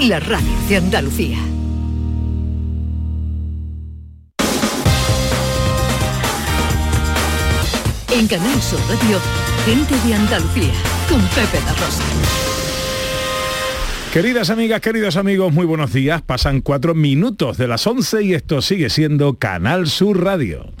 La radio de Andalucía. En Canal Sur Radio, gente de Andalucía, con Pepe La Rosa. Queridas amigas, queridos amigos, muy buenos días. Pasan cuatro minutos de las 11 y esto sigue siendo Canal Sur Radio.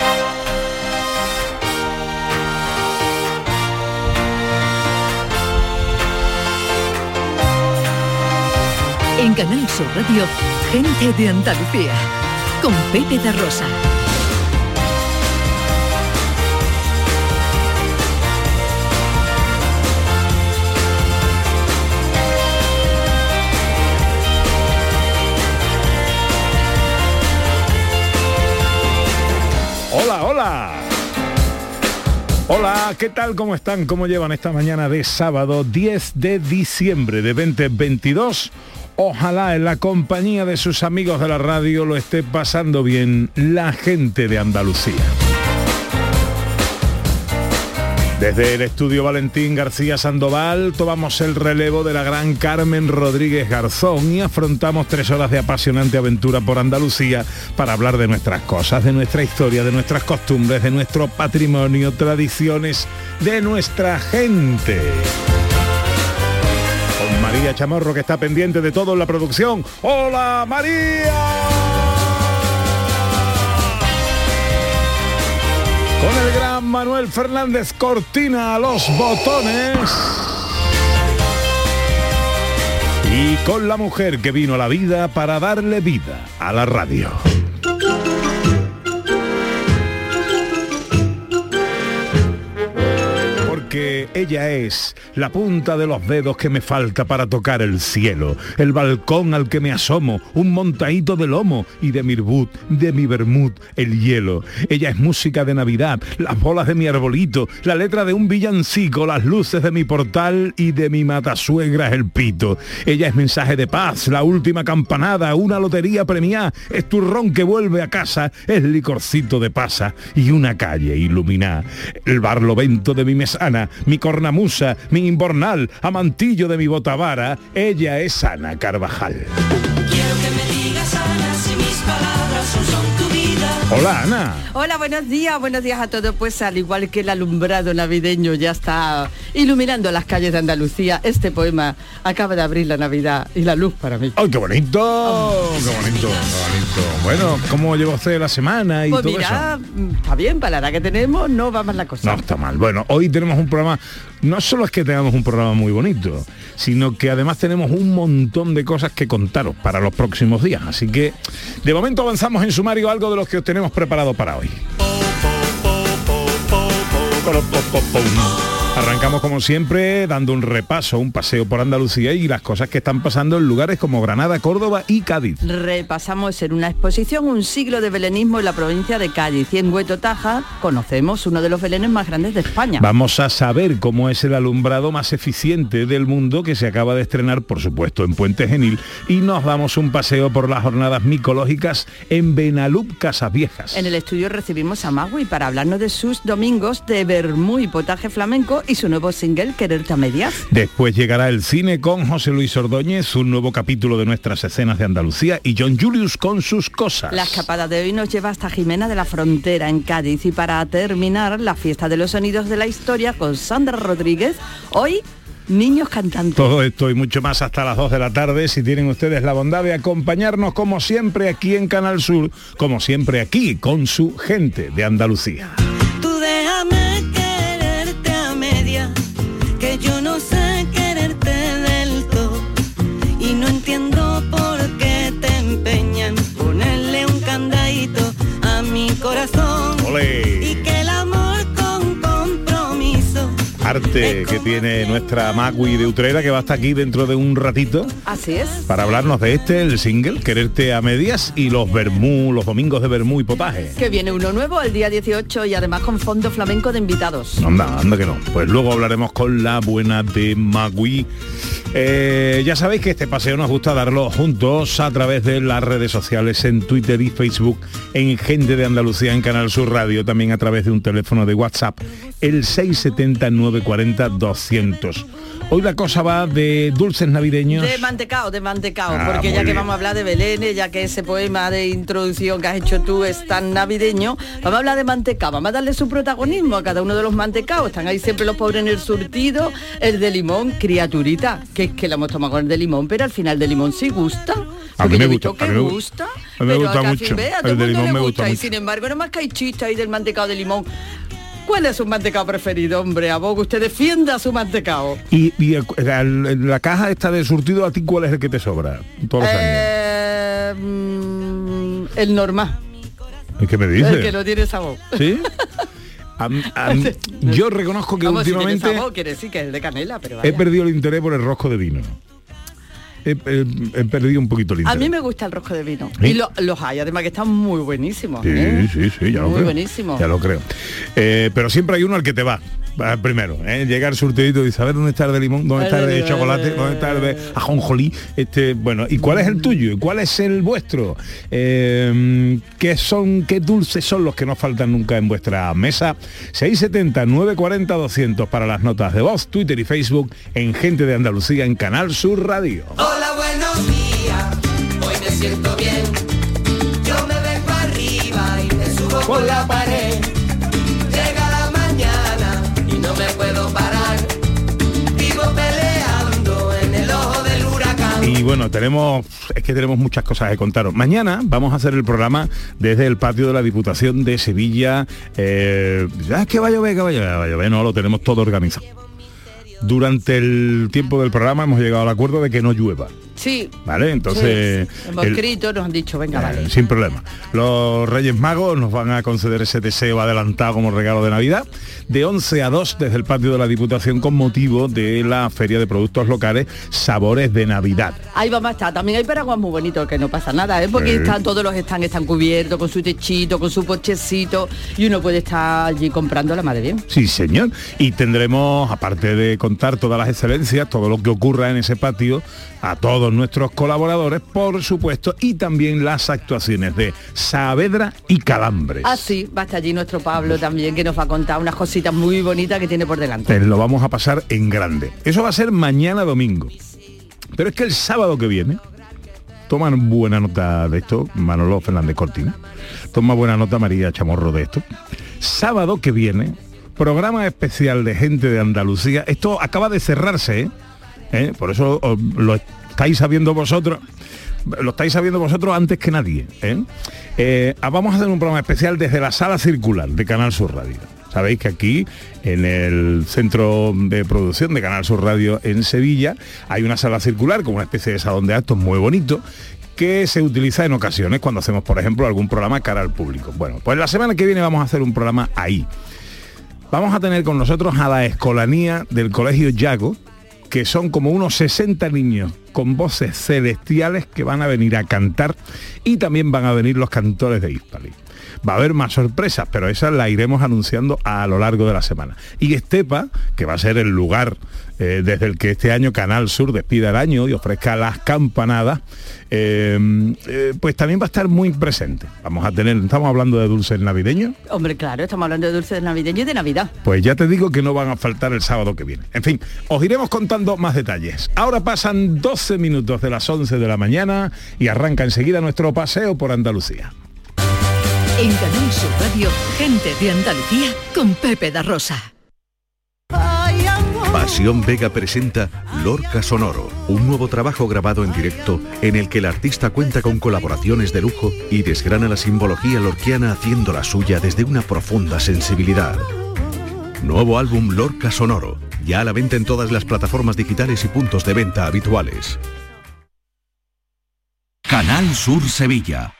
En Canal Sur Radio, gente de Andalucía, con Pepe de Rosa. Hola, hola. Hola, ¿qué tal? ¿Cómo están? ¿Cómo llevan esta mañana de sábado 10 de diciembre de 2022? Ojalá en la compañía de sus amigos de la radio lo esté pasando bien la gente de Andalucía. Desde el estudio Valentín García Sandoval tomamos el relevo de la gran Carmen Rodríguez Garzón y afrontamos tres horas de apasionante aventura por Andalucía para hablar de nuestras cosas, de nuestra historia, de nuestras costumbres, de nuestro patrimonio, tradiciones, de nuestra gente. María Chamorro que está pendiente de todo en la producción. ¡Hola María! Con el gran Manuel Fernández Cortina a los botones. Y con la mujer que vino a la vida para darle vida a la radio. Porque ella es la punta de los dedos que me falta para tocar el cielo, el balcón al que me asomo, un montadito de lomo y de mi de mi bermud, el hielo. Ella es música de Navidad, las bolas de mi arbolito, la letra de un villancico, las luces de mi portal y de mi matasuegra el pito. Ella es mensaje de paz, la última campanada, una lotería premiada, es turrón que vuelve a casa, es licorcito de pasa y una calle iluminada. El barlovento de mi mesana, mi cornamusa, mi imbornal, amantillo de mi botavara, ella es Ana Carvajal. Hola Ana. Hola, buenos días, buenos días a todos. Pues al igual que el alumbrado navideño ya está iluminando las calles de Andalucía, este poema acaba de abrir la Navidad y la luz para mí. ¡Ay, qué bonito! ¡Qué bonito! ¡Qué bonito! Bueno, ¿cómo lleva usted la semana y Pues todo mira, eso? mm, está bien, para la edad que tenemos, no va mal la cosa. No está mal. Bueno, hoy tenemos un programa, no solo es que tengamos un programa muy bonito, sino que además tenemos un montón de cosas que contaros para los próximos días. Así que de momento avanzamos en sumario algo de los que os tenemos preparado para hoy. Arrancamos como siempre dando un repaso, un paseo por Andalucía y las cosas que están pasando en lugares como Granada, Córdoba y Cádiz. Repasamos en una exposición un siglo de belenismo en la provincia de Cádiz y en Hueto Taja conocemos uno de los belenes más grandes de España. Vamos a saber cómo es el alumbrado más eficiente del mundo que se acaba de estrenar, por supuesto, en Puente Genil y nos damos un paseo por las jornadas micológicas en Benalup, Casas Viejas. En el estudio recibimos a Magui para hablarnos de sus domingos de vermú y potaje flamenco y su nuevo single Quererte a medias. Después llegará el cine con José Luis Ordóñez, un nuevo capítulo de nuestras escenas de Andalucía y John Julius con sus cosas. La escapada de hoy nos lleva hasta Jimena de la Frontera en Cádiz y para terminar la fiesta de los sonidos de la historia con Sandra Rodríguez, hoy niños cantantes. Todo esto y mucho más hasta las 2 de la tarde. Si tienen ustedes la bondad de acompañarnos como siempre aquí en Canal Sur, como siempre aquí con su gente de Andalucía. Tú déjame Arte que tiene nuestra Magui de Utrera que va hasta aquí dentro de un ratito Así es. para hablarnos de este, el single, Quererte a medias y los Bermú, los domingos de Bermú y potaje. Que viene uno nuevo el día 18 y además con fondo flamenco de invitados. Anda, anda que no. Pues luego hablaremos con la buena de Magui Eh, ya sabéis que este paseo nos gusta darlo juntos a través de las redes sociales, en Twitter y Facebook, en Gente de Andalucía, en Canal Sur Radio, también a través de un teléfono de WhatsApp, el 670-940-200. Hoy la cosa va de dulces navideños. De mantecao, de mantecao, Ah, porque ya que vamos a hablar de Belén, ya que ese poema de introducción que has hecho tú es tan navideño, vamos a hablar de mantecao, vamos a darle su protagonismo a cada uno de los mantecaos. Están ahí siempre los pobres en el surtido, el de limón, criaturita, que es que lo hemos tomado con el de limón, pero al final de limón sí gusta. A mí me gusta, visto a que mí me gu- gusta, a mí me gusta mucho. café, a todo El de limón me gusta y mucho. sin embargo, no más que hay chistes ahí del mantecao de limón. ¿Cuál es su mantecao preferido, hombre? A vos que usted defienda su mantecao. Y, y el- el- la caja esta de surtido, ¿a ti cuál es el que te sobra? Todos los años. Eh, mm, el normal, ¿Qué me dices? el que no tiene sabor. ¿Sí? Yo reconozco que Vamos, si tiene últimamente sabor, quiere decir que es el de canela, pero he perdido el interés por el rosco de vino. He, he- he perdido un poquito el A interés. mí me gusta el rosco de vino. ¿Sí? Y lo- los hay, además que están muy buenísimos. Sí, ¿eh? sí, sí, ya lo Muy creo. buenísimo. Ya lo creo. Eh, pero siempre hay uno al que te va. Va Primero, ¿eh? llegar surtidito y saber dónde está el de limón, dónde está el de chocolate, dónde está el de ajonjolí. Este, bueno, ¿y cuál es el tuyo? ¿Y cuál es el vuestro? Eh, ¿Qué son, qué dulces son los que no faltan nunca en vuestra mesa? 670 940 200 para las notas de voz, Twitter y Facebook en Gente de Andalucía en Canal Sur Radio. Hola, buenos días, hoy me siento bien. Yo me vengo arriba y me subo por la pared. Y bueno, tenemos, es que tenemos muchas cosas que contaros. Mañana vamos a hacer el programa desde el patio de la Diputación de Sevilla. Eh, ya es que va a llover, que va a llover, va a llover, no, lo tenemos todo organizado. Durante el tiempo del programa hemos llegado al acuerdo de que no llueva. Sí. ¿Vale? Entonces, sí. hemos el- escrito, nos han dicho, venga, eh, vale. sin problema. Los Reyes Magos nos van a conceder ese deseo adelantado como regalo de Navidad de 11 a 2 desde el patio de la Diputación con motivo de la Feria de Productos Locales Sabores de Navidad. Ahí vamos a estar. También hay paraguas muy bonitos, que no pasa nada, ¿eh? Porque Sí. están, todos los están, están cubiertos con su techito, con su pochecito, y uno puede estar allí comprando la madre bien. Sí, señor. Y tendremos, aparte de contar todas las excelencias, todo lo que ocurra en ese patio, a todos nuestros colaboradores, por supuesto, y también las actuaciones de Saavedra y Calambres. Ah, sí, va a estar allí nuestro Pablo también, que nos va a contar unas cositas muy bonitas que tiene por delante. Te lo vamos a pasar en grande. Eso va a ser mañana domingo. Pero es que el sábado que viene, toman buena nota de esto, Manolo Fernández Cortina. Toma buena nota María Chamorro de esto. Sábado que viene, programa especial de gente de Andalucía. Esto acaba de cerrarse, ¿eh? ¿Eh? Por eso os lo estáis sabiendo vosotros. Lo estáis sabiendo vosotros antes que nadie. Eh, ah, vamos a hacer un programa especial desde la sala circular de Canal Sur Radio. Sabéis que aquí, en el centro de producción de Canal Sur Radio en Sevilla, hay una sala circular como una especie de salón de actos muy bonito que se utiliza en ocasiones cuando hacemos, por ejemplo, algún programa cara al público. Bueno, pues la semana que viene vamos a hacer un programa ahí. Vamos a tener con nosotros a la escolanía del Colegio Yago, que son como unos 60 niños con voces celestiales que van a venir a cantar y también van a venir los cantores de Hispali. Va a haber más sorpresas, pero esas las iremos anunciando a lo largo de la semana. Y Estepa, que va a ser el lugar eh, desde el que este año Canal Sur despida el año y ofrezca las campanadas, eh, eh, pues también va a estar muy presente. Vamos a tener, estamos hablando de dulces navideños, Hombre, claro, estamos hablando de dulces navideños y de Navidad. pues ya te digo que no van a faltar el sábado que viene. En fin, os iremos contando más detalles. Ahora pasan 12 minutos de las 11 de la mañana y arranca enseguida nuestro paseo por Andalucía. En Canal Sur Radio, gente de Andalucía con Pepe da Rosa. Pasión Vega presenta Lorca Sonoro, un nuevo trabajo grabado en directo en el que el artista cuenta con colaboraciones de lujo y desgrana la simbología lorquiana haciendo la suya desde una profunda sensibilidad. Nuevo álbum Lorca Sonoro, ya a la venta en todas las plataformas digitales y puntos de venta habituales. Canal Sur Sevilla.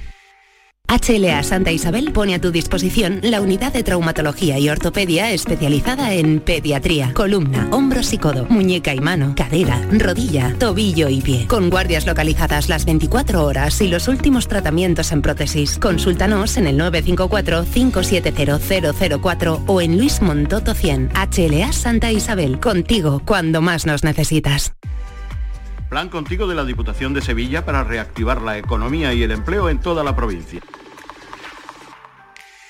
HLA Santa Isabel pone a tu disposición la unidad de traumatología y ortopedia especializada en pediatría, columna, hombros y codo, muñeca y mano, cadera, rodilla, tobillo y pie. Con guardias localizadas las 24 horas y los últimos tratamientos en prótesis. Consúltanos en el 954-570004 o en Luis Montoto 100. HLA Santa Isabel. Contigo cuando más nos necesitas. Plan contigo de la Diputación de Sevilla para reactivar la economía y el empleo en toda la provincia.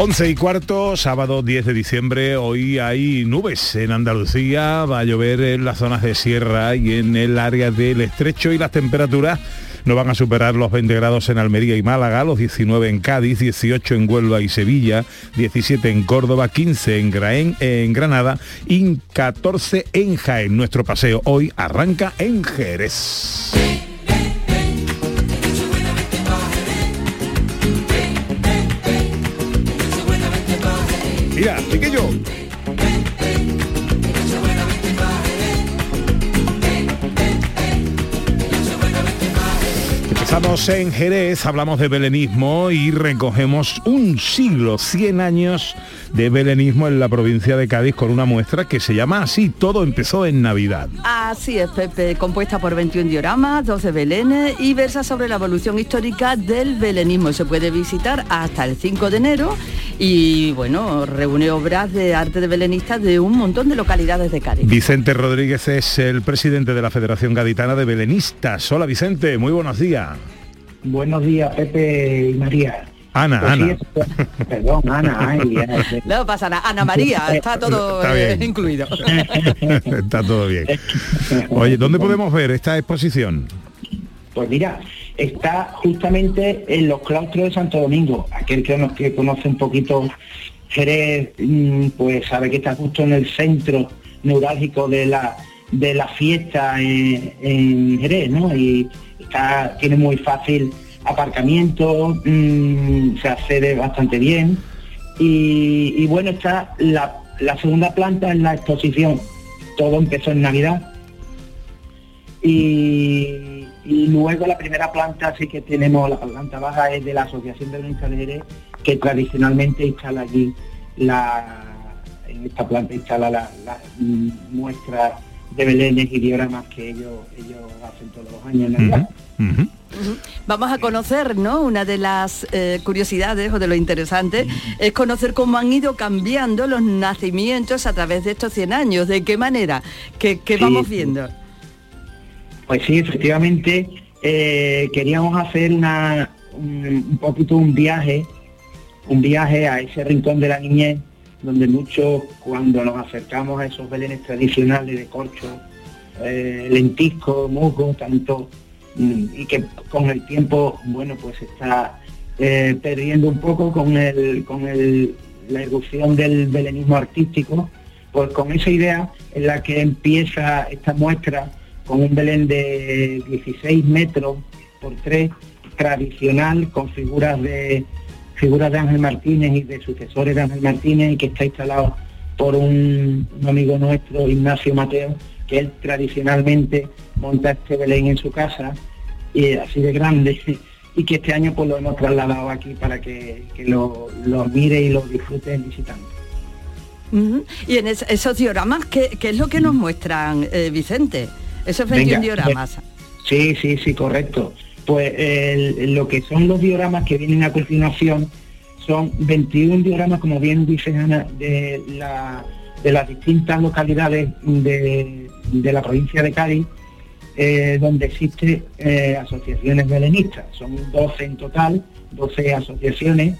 11 y cuarto, sábado 10 de diciembre, hoy hay nubes en Andalucía, va a llover en las zonas de sierra y en el área del estrecho y las temperaturas no van a superar los 20 grados en Almería y Málaga, los 19 en Cádiz, 18 en Huelva y Sevilla, 17 en Córdoba, 15 en, Graén, en Granada y 14 en Jaén. Nuestro paseo hoy arranca en Jerez. Mira, chiquillo. Empezamos en Jerez, hablamos de belenismo y recogemos un siglo, 100 años de belenismo en la provincia de Cádiz con una muestra que se llama así, todo empezó en Navidad. Así es, Pepe, compuesta por 21 dioramas, 12 belenes y versa sobre la evolución histórica del belenismo. Se puede visitar hasta el 5 de enero y, bueno, reúne obras de arte de belenistas de un montón de localidades de Cádiz. Vicente Rodríguez es el presidente de la Federación Gaditana de Belenistas. Hola Vicente, muy buenos días. Buenos días, Pepe y María. Ana, Pues sí, Ana. es- perdón, Ana. ay, No pasa nada, Ana María, está todo Está eh, incluido. Está todo bien. Oye, ¿dónde podemos ver esta exposición? Pues mira, está justamente en los claustros de Santo Domingo. Aquel que, nos, que conoce un poquito Jerez, mm, pues sabe que está justo en el centro neurálgico de la de la fiesta en, en Jerez, ¿no? Y está, tiene muy fácil aparcamiento, mm, se accede bastante bien. Y, bueno, está la, segunda planta en la exposición. Todo empezó en Navidad y, luego la primera planta sí que tenemos, la planta baja es de la Asociación de Belenistas de Jerez, que tradicionalmente instala allí la, en esta planta instala la, la, mm, muestra de belenes y dioramas que ellos, ellos hacen todos los años en Navidad. Ujú. Vamos a conocer, ¿no? Una de las eh, curiosidades o de lo interesante es conocer cómo han ido cambiando los nacimientos a través de estos 100 años. ¿De qué manera? ¿Qué, qué Sí, vamos viendo? Pues sí, efectivamente, eh, queríamos hacer una, un, un poquito un viaje, un viaje a ese rincón de la niñez, donde muchos, cuando nos acercamos a esos belenes tradicionales de corcho, eh, lentisco, musgo, tanto, mm, y que con el tiempo, bueno, pues está eh, perdiendo un poco con, el, con el, la erupción del belenismo artístico, pues con esa idea en la que empieza esta muestra con un Belén de 16 metros por 3, tradicional, con figuras de figuras de Ángel Martínez y de sucesores de Ángel Martínez y que está instalado por un, un amigo nuestro, Ignacio Mateo, que él tradicionalmente monta este Belén en su casa, y así de grande, y que este año pues lo hemos trasladado aquí para que, que lo, lo mire y lo disfrute el visitante. Y en es- esos dioramas, ¿qué, qué es lo que nos muestran, eh, Vicente? Esos 21 Venga, dioramas. Sí, sí, sí, correcto. Pues lo que son los dioramas que vienen a continuación son 21 dioramas, como bien dice Ana, de, la- de las distintas localidades de, la provincia de Cádiz, eh, donde existen eh, asociaciones belenistas. Son 12 en total, 12 asociaciones,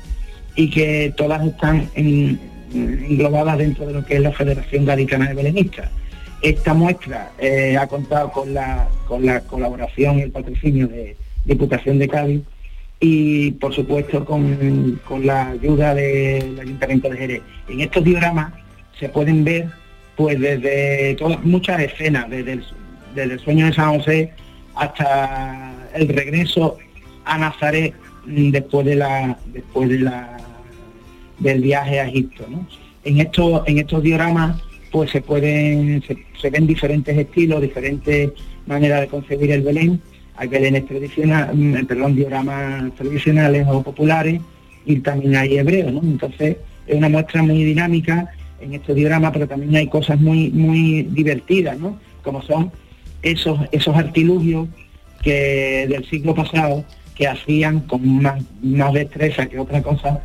y que todas están en- englobadas dentro de lo que es la Federación Gaditana de Belenistas. Esta muestra eh, ha contado con la, con la colaboración y el patrocinio de Diputación de Cádiz y por supuesto con, con la ayuda del Ayuntamiento de Jerez. En estos dioramas se pueden ver pues desde todas muchas escenas, desde el, desde el sueño de San José hasta el regreso a Nazaret después de la después de la del viaje a Egipto. En estos en estos dioramas pues se pueden se, se ven diferentes estilos, diferentes maneras de concebir el Belén. Hay Belenes tradicionales, perdón, dioramas tradicionales o populares y también hay hebreos, ¿no? Entonces es una muestra muy dinámica en estos dioramas, pero también hay cosas muy muy divertidas, ¿no? Como son esos esos artilugios que del siglo pasado que hacían con más, más destreza que otra cosa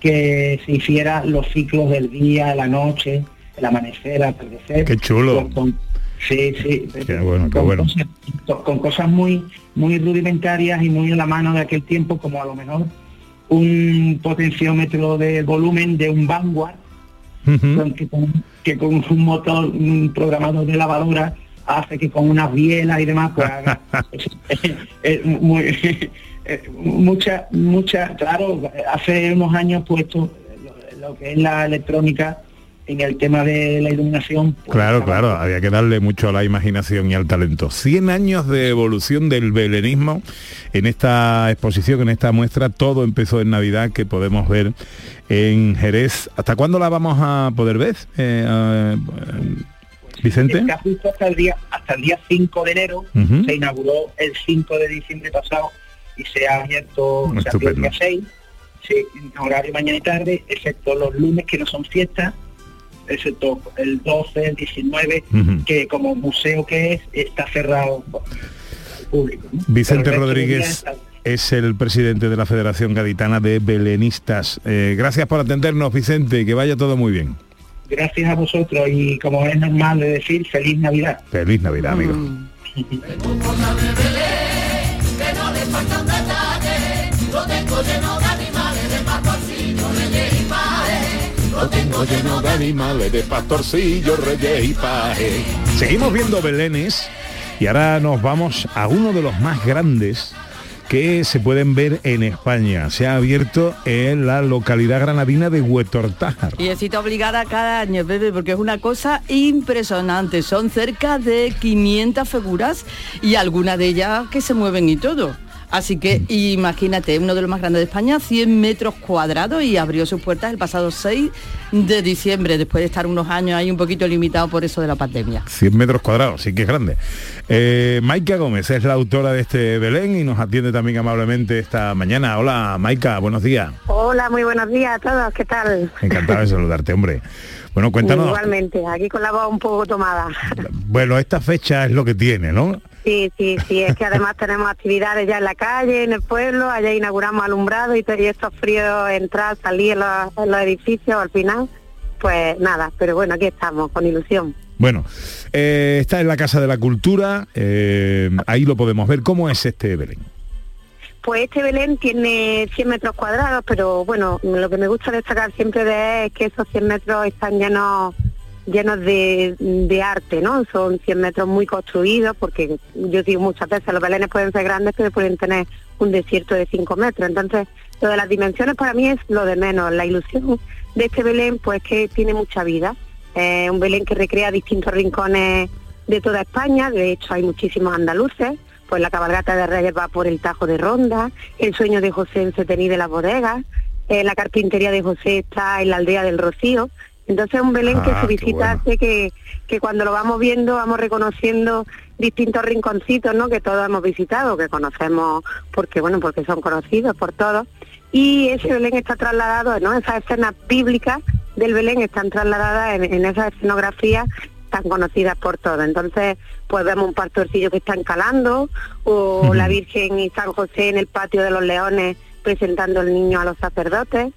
que se hiciera los ciclos del día, la noche, el amanecer, el atardecer. Qué chulo. Con- sí, sí. Qué bueno, qué con bueno. Cosas, con- cosas muy, muy rudimentarias y muy a la mano de aquel tiempo, como a lo mejor un potenciómetro de volumen de un Vanguard, con- que, con, que con un motor un programador de lavadora hace que con unas bielas y demás pues haga es muy- eh, mucha mucha claro hace unos años puesto lo, lo que es la electrónica en el tema de la iluminación pues, Claro, claro, había que darle mucho a la imaginación y al talento. 100 años de evolución del belenismo en esta exposición, en esta muestra, todo empezó en Navidad que podemos ver en Jerez. ¿Hasta cuándo la vamos a poder ver? Eh, eh, Vicente. Está justo hasta el día hasta el día 5 de enero se inauguró el 5 de diciembre pasado y se ha abierto el día 6 sí, horario mañana y tarde excepto los lunes que no son fiestas excepto el 12 el 19 Ujú. que como museo que es está cerrado al público ¿no? Vicente Rodríguez es el presidente de la Federación Gaditana de Belenistas. Eh, gracias por atendernos, Vicente, y que vaya todo muy bien. gracias a vosotros y como es normal de decir feliz navidad Feliz Navidad, amigo. Lo tengo lleno de animales, de pastorcillos, reyes y pajes. Seguimos viendo Belenes y ahora nos vamos a uno de los más grandes que se pueden ver en España. Se ha abierto en la localidad granadina de Huetortájar. Y es cita obligada cada año, bebé, porque es una cosa impresionante. Son cerca de 500 figuras y algunas de ellas que se mueven y todo. Así que imagínate, uno de los más grandes de España, 100 metros cuadrados y abrió sus puertas el pasado 6 de diciembre, después de estar unos años ahí un poquito limitado por eso de la pandemia. 100 metros cuadrados, sí que es grande. Eh, Maika Gómez es la autora de este Belén y nos atiende también amablemente esta mañana. Hola, Maika, buenos días. Hola, muy buenos días a todos, ¿qué tal? Encantado de saludarte, hombre. Bueno, cuéntanos. Igualmente, aquí con la voz un poco tomada. Bueno, esta fecha es lo que tiene, ¿no? Sí, sí, sí, es que además tenemos actividades ya en la calle, en el pueblo, allá inauguramos alumbrado y, y estos fríos entrar, salir en los, en los edificios al final, pues nada, pero bueno, aquí estamos, con ilusión. Bueno, eh, está en la Casa de la Cultura, eh, ahí lo podemos ver. ¿Cómo es este Belén? Pues este Belén tiene 100 metros cuadrados, pero bueno, lo que me gusta destacar siempre de es que esos 100 metros están llenos llenos de, de arte, ¿no? Son 100 metros muy construidos, porque yo digo muchas veces, los belenes pueden ser grandes, pero pueden tener un desierto de 5 metros. Entonces, lo de las dimensiones para mí es lo de menos. La ilusión de este Belén, pues que tiene mucha vida. Eh, un Belén que recrea distintos rincones de toda España, de hecho hay muchísimos andaluces, pues la cabalgata de Reyes va por el Tajo de Ronda, el sueño de José en Setení de las bodegas, eh, la carpintería de José está en la aldea del Rocío, Entonces un Belén que Ah, su qué visita bueno. hace que, que cuando lo vamos viendo vamos reconociendo distintos rinconcitos ¿no? que todos hemos visitado, que conocemos porque bueno, porque son conocidos por todos. Y ese Belén está trasladado, ¿no? Esas escenas bíblicas del Belén están trasladadas en, en esas escenografías tan conocidas por todos. Entonces, pues vemos un pastorcillo que está encalando, o la Virgen y San José en el patio de los leones presentando el niño a los sacerdotes.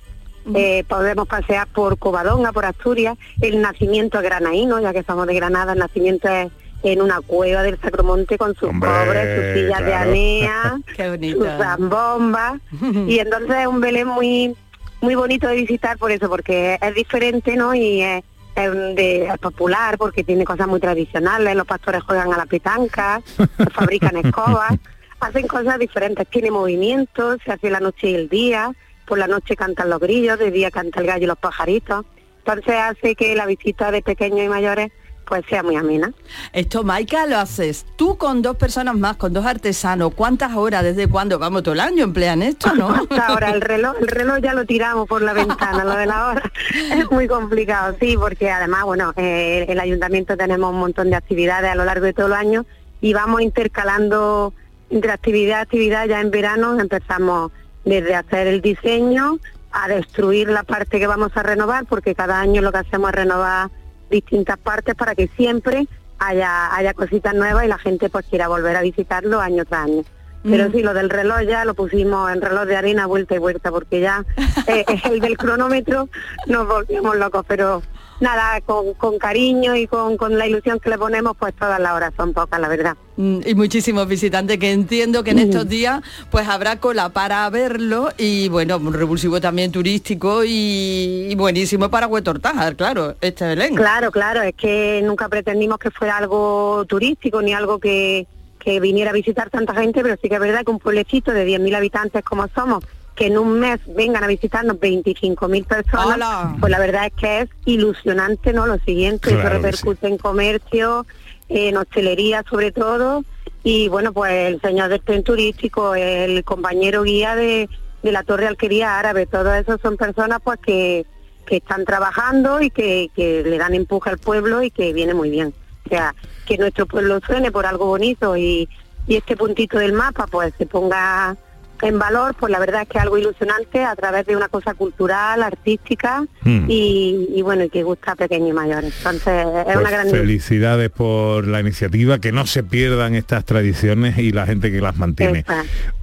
Eh, podemos pasear por Covadonga, por Asturias, el nacimiento granaíno, ya que somos de Granada, el nacimiento es en una cueva del Sacromonte con sus Hombre, pobres, sus sillas de anea, sus zambombas. y entonces es un Belén muy muy bonito de visitar por eso, porque es diferente, ¿no? Y es, es un de- es popular porque tiene cosas muy tradicionales, los pastores juegan a la petanca, fabrican escobas, hacen cosas diferentes, tiene movimientos, se hace la noche y el día, por la noche cantan los grillos, de día canta el gallo y los pajaritos, entonces hace que la visita de pequeños y mayores pues sea muy amena. Esto, Maika, lo haces tú con dos personas más, con dos artesanos. ¿Cuántas horas, desde cuándo? Vamos, todo el año emplean esto, ¿no? Hasta ahora el reloj, el reloj ya lo tiramos por la ventana, lo de la hora es muy complicado, sí, porque además, bueno, eh, el ayuntamiento tenemos un montón de actividades a lo largo de todo el año y vamos intercalando entre actividad actividad, ya en verano empezamos desde hacer el diseño a destruir la parte que vamos a renovar, porque cada año lo que hacemos es renovar distintas partes para que siempre haya, haya cositas nuevas y la gente pues quiera volver a visitarlo año tras año. Pero Mm. sí, lo del reloj ya lo pusimos en reloj de harina vuelta y vuelta, porque ya eh, el del cronómetro nos volvemos locos, pero nada, con, con cariño y con, con la ilusión que le ponemos, pues todas las horas son pocas, la verdad. Mm, y muchísimos visitantes que entiendo que en estos días pues habrá cola para verlo y bueno, un revulsivo también turístico y, y buenísimo para Huetortájar, claro, este Belén. Claro, claro, es que nunca pretendimos que fuera algo turístico ni algo que, que viniera a visitar tanta gente, pero sí que es verdad que un pueblecito de 10.000 habitantes como somos, que en un mes vengan a visitarnos 25.000 personas, ¡Hala! pues la verdad es que es ilusionante, ¿no? Lo siguiente, Claro eso repercute en comercio, en hostelería sobre todo, y bueno, pues el señor del tren turístico, el compañero guía de, de la Torre Alquería Árabe, todos esos son personas pues que, que están trabajando y que, que le dan empuje al pueblo y que viene muy bien. O sea, que nuestro pueblo suene por algo bonito y, y este puntito del mapa pues se ponga en valor, pues la verdad es que es algo ilusionante a través de una cosa cultural, artística Hmm. y, y bueno, y que gusta a pequeños y mayores. Entonces es Pues una gran felicidades por la iniciativa, que no se pierdan estas tradiciones y la gente que las mantiene.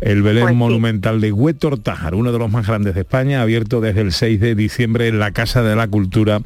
El Belén Pues sí. Monumental de Huetortájar, uno de los más grandes de España, abierto desde el 6 de diciembre en la Casa de la Cultura.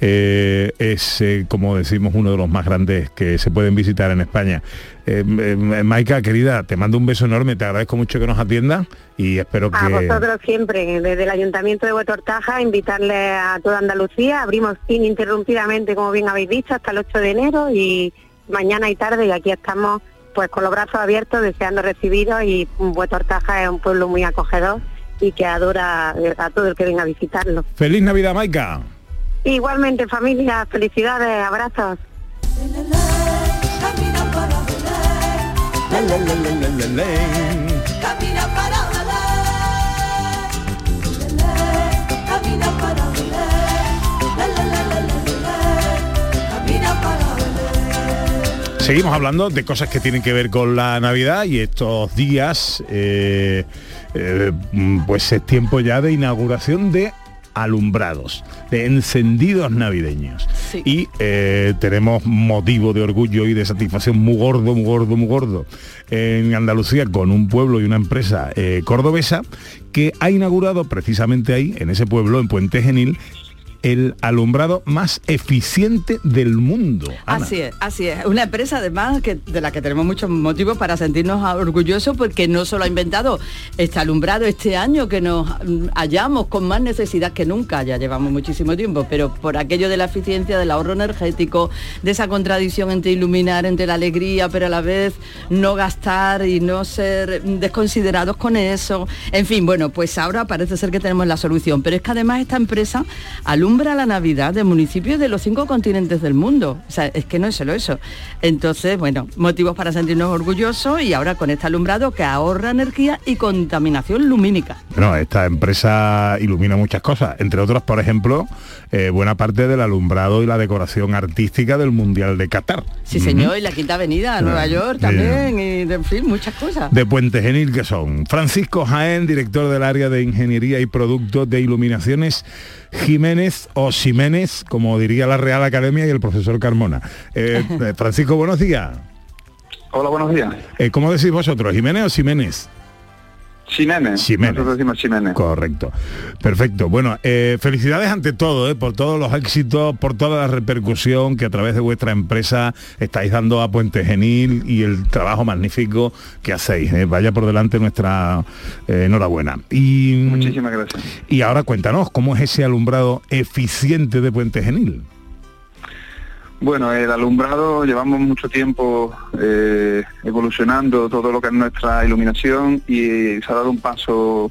Eh, es, eh, como decimos, uno de los más grandes que se pueden visitar en España. Eh, eh, Maika, querida, te mando un beso enorme, te agradezco mucho que nos atiendas y espero que... A vosotros siempre, desde el Ayuntamiento de Huetortaja, invitarle a toda Andalucía. Abrimos ininterrumpidamente, como bien habéis dicho, hasta el 8 de enero y mañana y tarde y aquí estamos pues con los brazos abiertos deseando recibiros y Huetortaja es un pueblo muy acogedor y que adora a todo el que venga a visitarlo. ¡Feliz Navidad, Maika! Igualmente familia, felicidades, abrazos. Seguimos hablando de cosas que tienen que ver con la Navidad y estos días, eh, eh, pues es tiempo ya de inauguración de alumbrados, de encendidos navideños. Y eh, tenemos motivo de orgullo y de satisfacción muy gordo, muy gordo, muy gordo en Andalucía con un pueblo y una empresa eh, cordobesa que ha inaugurado precisamente ahí, en ese pueblo, en Puente Genil, el alumbrado más eficiente del mundo. Así es, así es. Una empresa además que, de la que tenemos muchos motivos para sentirnos orgullosos porque no solo ha inventado este alumbrado este año que nos mm, hallamos con más necesidad que nunca, ya llevamos muchísimo tiempo, pero por aquello de la eficiencia, del ahorro energético, de esa contradicción entre iluminar, entre la alegría, pero a la vez no gastar y no ser desconsiderados con eso. En fin, bueno, pues ahora parece ser que tenemos la solución, pero es que además esta empresa alumbra alumbra la Navidad de municipios de los cinco continentes del mundo. O sea, es que no es solo eso. Entonces, bueno, motivos para sentirnos orgullosos y ahora con este alumbrado que ahorra energía y contaminación lumínica. Bueno, esta empresa ilumina muchas cosas, entre otras, por ejemplo, eh, buena parte del alumbrado y la decoración artística del Mundial de Qatar. Sí, señor, y la Quinta Avenida, Nueva York también, y en fin, muchas cosas. De Puente Genil que son. Francisco Jaén, director del área de Ingeniería y Productos de Iluminaciones, Jiménez o Ximénez, como diría la Real Academia y el profesor Carmona. Eh, eh, Francisco, buenos días. Hola, buenos días. Eh, ¿Cómo decís vosotros, Jiménez o Ximénez? Ximénez. Ximénez. Nosotros decimos Ximénez. Correcto. Perfecto. Bueno, eh, felicidades ante todo, eh, por todos los éxitos, por toda la repercusión que a través de vuestra empresa estáis dando a Puente Genil y el trabajo magnífico que hacéis. eh. Vaya por delante nuestra enhorabuena. Y, Muchísimas gracias. y ahora cuéntanos, ¿cómo es ese alumbrado eficiente de Puente Genil? Bueno, el alumbrado llevamos mucho tiempo eh, evolucionando todo lo que es nuestra iluminación y se ha dado un paso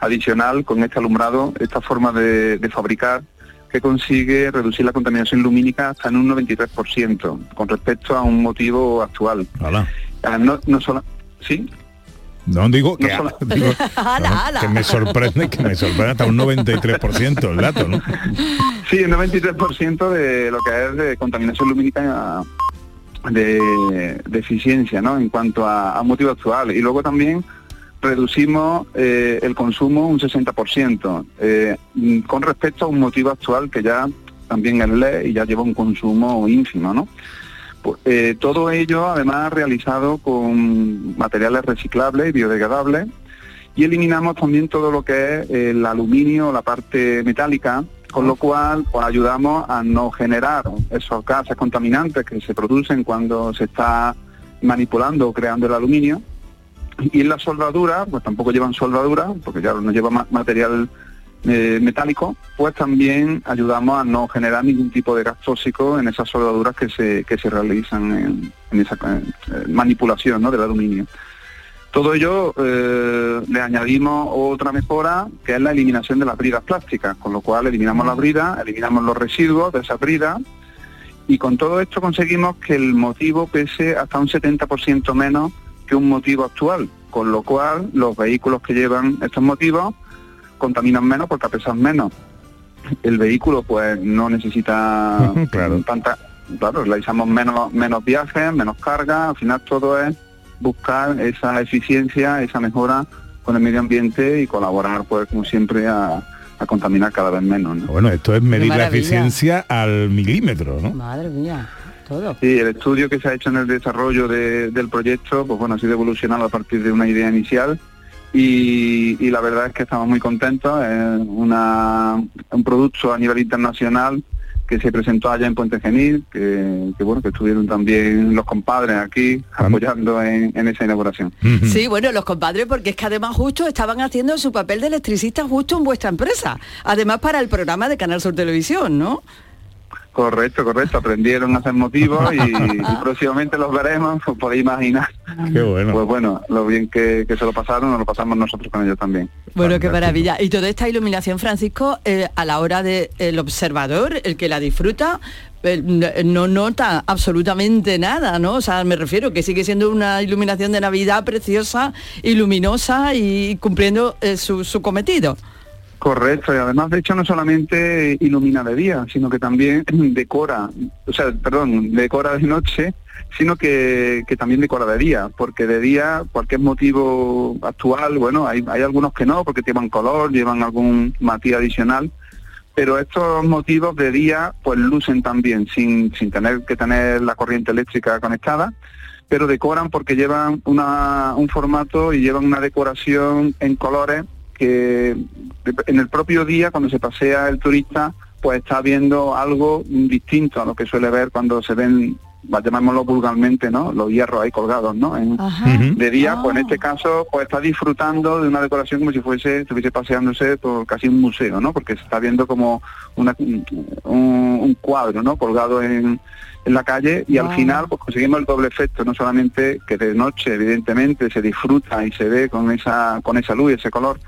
adicional con este alumbrado, esta forma de, de fabricar que consigue reducir la contaminación lumínica hasta en un 93% con respecto a un motivo actual. Ah, No, no solo, ¿sí? No digo que, No que me sorprende, que me sorprende hasta un 93% el dato, ¿no? Sí, el 93% de lo que es de contaminación lumínica de, de eficiencia, ¿no? En cuanto a, a motivo actual. Y luego también reducimos eh, el consumo un 60% eh, mm, con respecto a un motivo actual que ya también es ley y ya lleva un consumo ínfimo, ¿no? Pues, eh, todo ello además realizado con materiales reciclables y biodegradables y eliminamos también todo lo que es el aluminio, la parte metálica, con lo cual pues, ayudamos a no generar esos gases contaminantes que se producen cuando se está manipulando o creando el aluminio. Y en la soldadura, pues tampoco llevan soldadura, porque ya no lleva ma- material eh, metálico, pues también ayudamos a no generar ningún tipo de gas tóxico en esas soldaduras que se, que se realizan en, en esa eh, manipulación ¿no? del aluminio. Todo ello eh, le añadimos otra mejora que es la eliminación de las bridas plásticas, con lo cual eliminamos las bridas, eliminamos los residuos de esas bridas y con todo esto conseguimos que el motivo pese hasta un 70% menos que un motivo actual, con lo cual los vehículos que llevan estos motivos contaminan menos porque pesan menos. El vehículo pues no necesita Claro. tanta, claro, realizamos menos, menos viajes, menos carga, al final todo es buscar esa eficiencia, esa mejora con el medio ambiente y colaborar pues como siempre a, a contaminar cada vez menos. ¿no? Bueno, esto es medir la eficiencia al milímetro, ¿no? Madre mía, todo. Sí, el estudio que se ha hecho en el desarrollo de- del proyecto, pues bueno, ha sido evolucionado a partir de una idea inicial y, y la verdad es que estamos muy contentos. Es una, un producto a nivel internacional que se presentó allá en Puente Genil, que, que, bueno, que estuvieron también los compadres aquí apoyando en, en esa inauguración. Sí, bueno, los compadres, porque es que además justo estaban haciendo su papel de electricista justo en vuestra empresa. Además para el programa de Canal Sur Televisión, ¿no? Correcto, correcto. Aprendieron a hacer motivos y, y próximamente los veremos, os podéis imaginar. Qué bueno. Pues bueno, lo bien que, que se lo pasaron, nos lo pasamos nosotros con ellos también. Bueno, qué maravilla. Y toda esta iluminación, Francisco, eh, a la hora del observador, el que la disfruta, eh, no nota absolutamente nada, ¿no? O sea, me refiero que sigue siendo una iluminación de Navidad preciosa y luminosa y cumpliendo eh, su, su cometido. Correcto, y además de hecho no solamente ilumina de día, sino que también decora, o sea, perdón, decora de noche, sino que, que también decora de día, porque de día cualquier motivo actual, bueno, hay, hay algunos que no, porque llevan color, llevan algún matiz adicional, pero estos motivos de día pues lucen también sin, sin tener que tener la corriente eléctrica conectada, pero decoran porque llevan una, un formato y llevan una decoración en colores que en el propio día cuando se pasea el turista pues está viendo algo distinto a lo que suele ver cuando se ven llamémoslo vulgarmente no los hierros ahí colgados no En- de día pues en este caso pues está disfrutando de una decoración como si fuese estuviese paseándose por casi un museo no porque se está viendo como una, un, un cuadro no colgado en, en la calle y al final pues conseguimos el doble efecto no solamente que de noche evidentemente se disfruta y se ve con esa con esa luz y ese color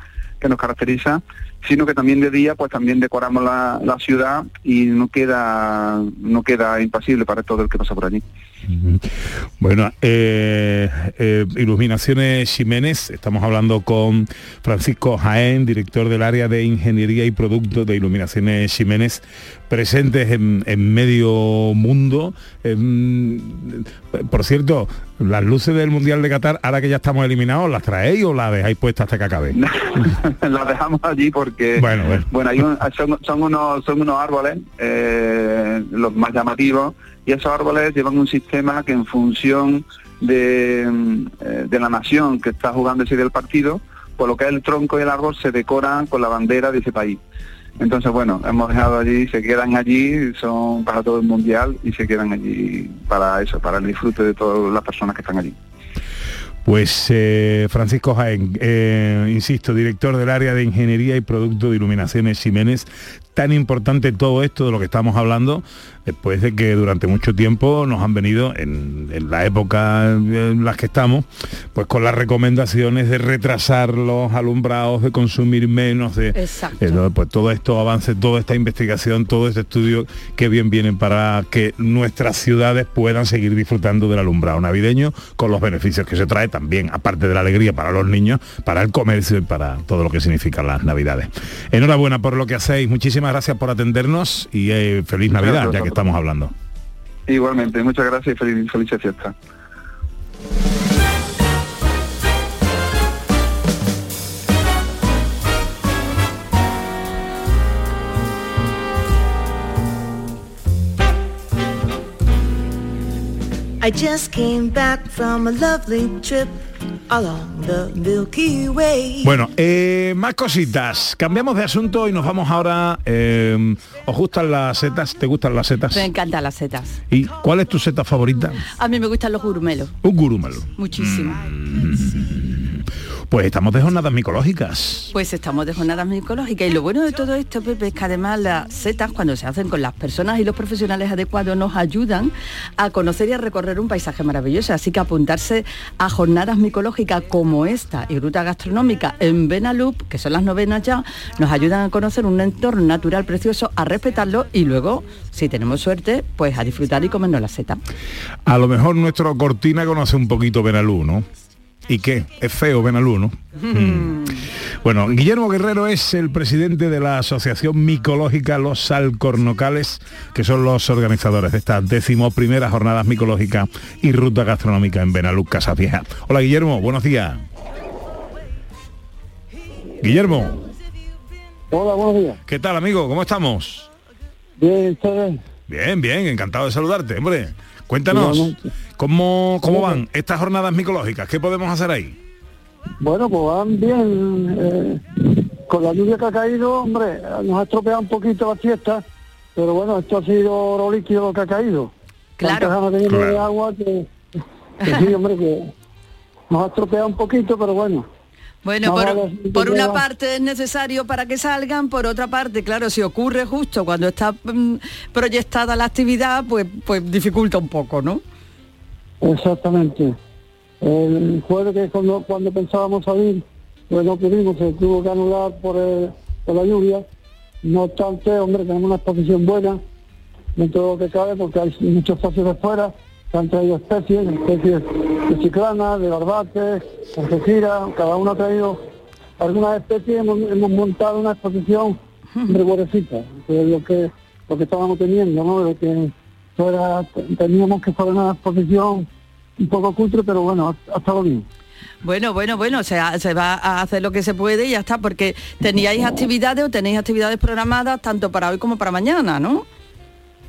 que nos caracteriza, sino que también de día pues también decoramos la, la ciudad y no queda no queda impasible para todo el que pasa por allí. Bueno, eh, eh, Iluminaciones Jiménez, estamos hablando con Francisco Jaén, director del área de Ingeniería y Productos de Iluminaciones Jiménez, presentes en, en medio mundo. Em, por cierto, las luces del Mundial de Qatar, ahora que ya estamos eliminados, ¿las traéis o las dejáis puestas hasta que acabe? las dejamos allí porque Bueno, bueno. bueno, hay un- son, son unos son unos árboles eh, los más llamativos y esos árboles llevan un sistema que en función de, eh, de la nación que está jugando ese del partido, por lo que es el tronco y el árbol se decoran con la bandera de ese país. Entonces, bueno, hemos dejado allí, se quedan allí, son para todo el mundial y se quedan allí para eso, para el disfrute de todas las personas que están allí. Pues eh, Francisco Jaén, eh, insisto, director del área de Ingeniería y Producto de Iluminaciones Jiménez, tan importante todo esto de lo que estamos hablando, después de que durante mucho tiempo nos han venido, en, en la época en la que estamos, pues con las recomendaciones de retrasar los alumbrados, de consumir menos, de Exacto. eh, pues todo esto avance, toda esta investigación, todo este estudio que bien vienen para que nuestras ciudades puedan seguir disfrutando del alumbrado navideño con los beneficios que se trae también, aparte de la alegría para los niños, para el comercio y para todo lo que significan las navidades. Enhorabuena por lo que hacéis, muchísimas gracias por atendernos y eh, feliz Navidad, gracias ya a que vosotros. Estamos hablando. Igualmente, muchas gracias y feliz, felices fiestas. I just came back from a lovely trip along the Milky Way. Bueno, eh, más cositas. Cambiamos de asunto y nos vamos ahora. eh, ¿Os gustan las setas? ¿Te gustan las setas? Me encantan las setas. ¿Y cuál es tu seta favorita? A mí me gustan los gurumelos, Un gurúmelo. muchísimo. Pues estamos de jornadas micológicas. Pues estamos de jornadas micológicas y lo bueno de todo esto, Pepe, es que además las setas, cuando se hacen con las personas y los profesionales adecuados, nos ayudan a conocer y a recorrer un paisaje maravilloso. Así que apuntarse a jornadas micológicas como esta y ruta gastronómica en Benalup, que son las novenas ya, nos ayudan a conocer un entorno natural precioso, a respetarlo y luego, si tenemos suerte, pues a disfrutar y comernos la seta. A lo mejor nuestro Cortina conoce un poquito Benalú, ¿no? ¿Y qué? Es feo Benalú, ¿no? Mm. Bueno, Guillermo Guerrero es el presidente de la Asociación Micológica Los Alcornocales, que son los organizadores de estas décimo primeras jornadas micológicas y ruta gastronómica en Benalú, Casa Vieja. Hola Guillermo, buenos días. Guillermo, Hola, buenos días. ¿qué tal amigo? ¿Cómo estamos? Bien, ustedes. Bien, bien, encantado de saludarte, hombre. Cuéntanos, Igualmente. ¿cómo, cómo van estas jornadas micológicas? ¿Qué podemos hacer ahí? Bueno, pues van bien. eh, con la lluvia que ha caído, hombre, nos ha estropeado un poquito la fiesta, pero bueno, esto ha sido oro líquido lo que ha caído. Claro. Teníamos de Claro. agua que, que sí, hombre, que nos ha estropeado un poquito, pero bueno. Bueno, por, una parte es necesario para que salgan, por otra parte, claro, si ocurre justo cuando está mm, proyectada la actividad, pues, pues dificulta un poco, ¿no? Exactamente. El jueves que cuando, cuando pensábamos salir, pues no pudimos, se tuvo que anular por, el- por la lluvia. No obstante, hombre, tenemos una exposición buena dentro de lo que cabe, porque hay muchos socios de fuera, han traído especies, especies de ciclana, de barbate, de algeciras, cada uno ha traído algunas especies, hemos, hemos montado una exposición que es lo que, lo que estábamos teniendo, ¿no? De que fuera, teníamos que fuera una exposición un poco cutre, pero bueno, ha, ha estado bien. Bueno, bueno, bueno, o sea, se va a hacer lo que se puede y ya está, porque teníais actividades o tenéis actividades programadas tanto para hoy como para mañana, ¿no?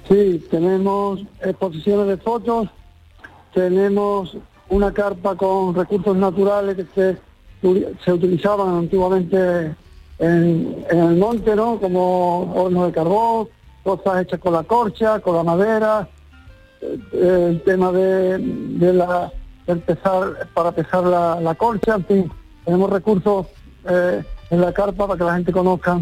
Sí, tenemos exposiciones de fotos, tenemos una carpa con recursos naturales que se, se utilizaban antiguamente en, en el monte, ¿no? Como hornos de carbón, cosas hechas con la corcha, con la madera, eh, el tema de, de la del pesar, para pesar la, la corcha, en fin, tenemos recursos eh, en la carpa para que la gente conozca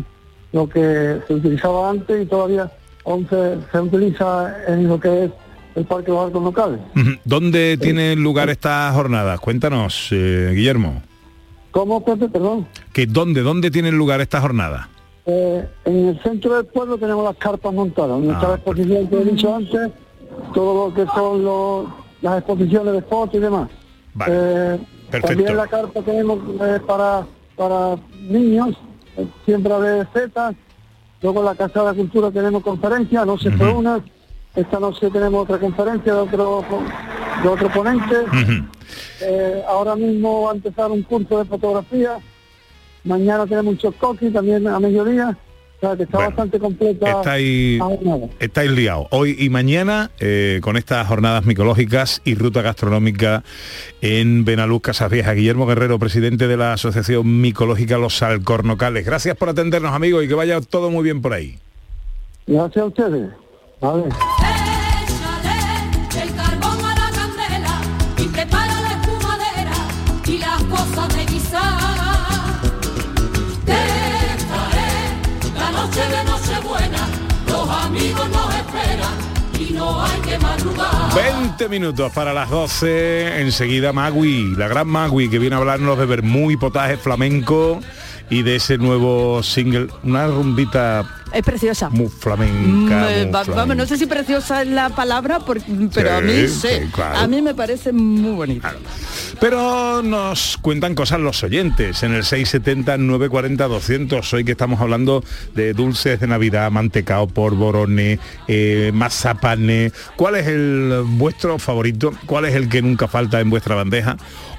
lo que se utilizaba antes y todavía aún se, se utiliza en lo que es el Parque de los Arcos Locales. ¿Dónde tienen lugar estas jornadas? Cuéntanos, eh, Guillermo. ¿Cómo, Pepe? Perdón. Que ¿Dónde, dónde tienen lugar estas jornadas? Eh, en el centro del pueblo tenemos las carpas montadas, nuestra Ah, exposición que he dicho antes, todo lo que son los- las exposiciones de fotos y demás. Eh, perfecto. También la carpa tenemos eh, para, para niños, eh, siembra de setas, luego en la Casa de la Cultura tenemos conferencias, no se fue una, esta noche tenemos otra conferencia de otro, de otro ponente. Eh, ahora mismo va a empezar un curso de fotografía. Mañana tenemos un chocoqui también a mediodía. O sea, que está bastante completa Estáis, estáis liados. Hoy y mañana eh, con estas jornadas micológicas y ruta gastronómica en Benaluz, Casas Viejas. Guillermo Guerrero, presidente de la Asociación Micológica Los Alcornocales. Gracias por atendernos, amigos, y que vaya todo muy bien por ahí. Gracias a ustedes. Vale. el 20 minutos para las 12. Enseguida Magui, la gran Magui, que viene a hablarnos de vermú y potaje flamenco y de ese nuevo single, una rumbita Es preciosa. muy flamenca. Muy va- flamenca. vamos, no sé si preciosa es la palabra, por- pero a mí Sí, sí. sí, claro. A mí me parece muy bonita. Pero nos cuentan cosas los oyentes en el 670 940 200. Hoy que estamos hablando de dulces de Navidad, mantecao, polvorones, eh, mazapanes. ¿Cuál es el vuestro favorito? ¿Cuál es el que nunca falta en vuestra bandeja?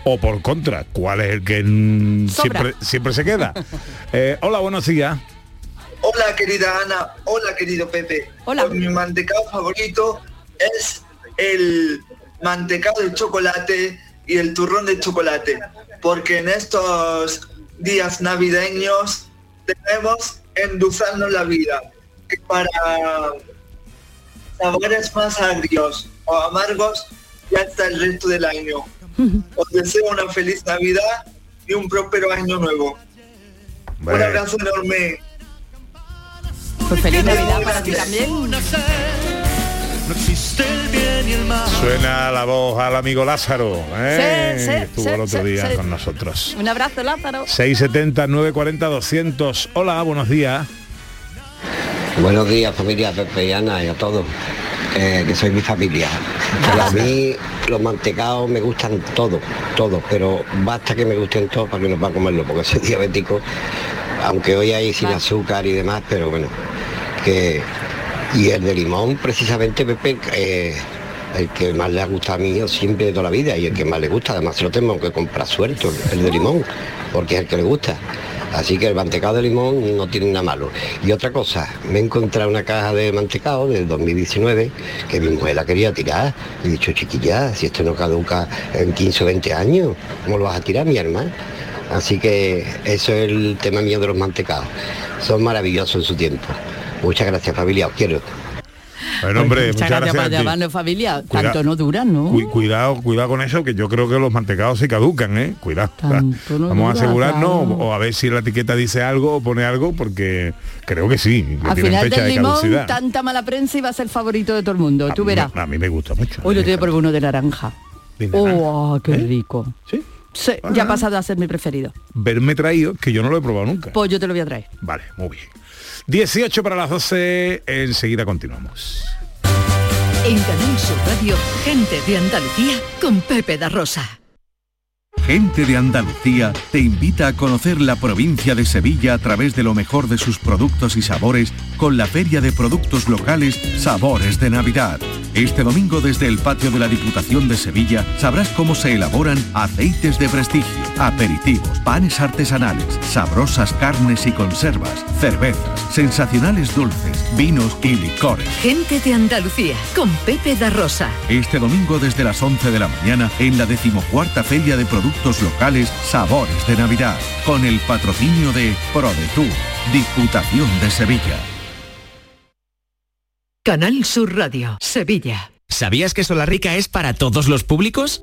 O por contra, ¿cuál es el que mm, siempre, siempre se queda? Eh, hola, buenos días. Hola querida Ana, hola querido Pepe. Hola. mi mantecado favorito es el mantecado de chocolate y el turrón de chocolate, porque en estos días navideños debemos endulzarnos la vida, que para sabores más agrios o amargos ya está el resto del año. Os deseo una feliz Navidad y un próspero año nuevo. Un Bueno. abrazo enorme. Pues feliz Navidad para ti también. No existe el bien y el mal. Suena la voz al amigo Lázaro, ¿eh? Sí, sí, que estuvo sí, el otro sí, día sí. con nosotros. Un abrazo, Lázaro. 670 940 200. Hola, buenos días. Buenos días familia Pepe y Ana y a todos, eh, que soy mi familia. Pero a mí los mantecados me gustan todos, todos, pero basta que me gusten todos para que no pueda comerlo, porque soy diabético, aunque hoy hay sin azúcar y demás, pero bueno, que... Y el de limón, precisamente, Pepe, eh, el que más le ha gustado a mí siempre de toda la vida y el que más le gusta, además se lo tengo que comprar suelto, el de limón, porque es el que le gusta. Así que el mantecado de limón no tiene nada malo. Y otra cosa, me he encontrado una caja de mantecado del 2019 que mi mujer la quería tirar. Y he dicho, chiquilla, si esto no caduca en 15 o 20 años, ¿cómo lo vas a tirar, mi hermana? Así que eso es el tema mío de los mantecados. Son maravillosos en su tiempo. Muchas gracias familia, os quiero. Bueno, hombre, Muchas muchas gracias familia. Cuida- Tanto no duran, ¿no? Cu- cuidado, cuidado con eso, que yo creo que los mantecados se caducan, ¿eh? Cuidado. No Vamos a asegurarnos claro. o a ver si la etiqueta dice algo o pone algo, porque creo que sí, que Al final fecha del de limón, caducidad. tanta mala prensa y va a ser favorito de todo el mundo. Tú verás. A mí me gusta mucho. Hoy lo tengo por uno de naranja. ¡Oh, qué rico! ¿Sí? ya ha pasado a ser mi preferido. Verme traído, que yo no lo he probado nunca. Pues yo te lo voy a traer. Vale, muy bien. 18 para las 12, enseguida continuamos. En Canal Sur Radio, gente de Andalucía con Pepe da Rosa. Gente de Andalucía te invita a conocer la provincia de Sevilla a través de lo mejor de sus productos y sabores con la Feria de Productos Locales Sabores de Navidad. Este domingo desde el patio de la Diputación de Sevilla sabrás cómo se elaboran aceites de prestigio, aperitivos, panes artesanales, sabrosas carnes y conservas, cervezas, sensacionales dulces, vinos y licores. Gente de Andalucía con Pepe da Rosa. Este domingo desde las 11 de la mañana en la decimocuarta Feria de Productos Locales Sabores de Navidad, con el patrocinio de ProDetour, Diputación de Sevilla. Canal Sur Radio, Sevilla. ¿Sabías que Solarrica es para todos los públicos?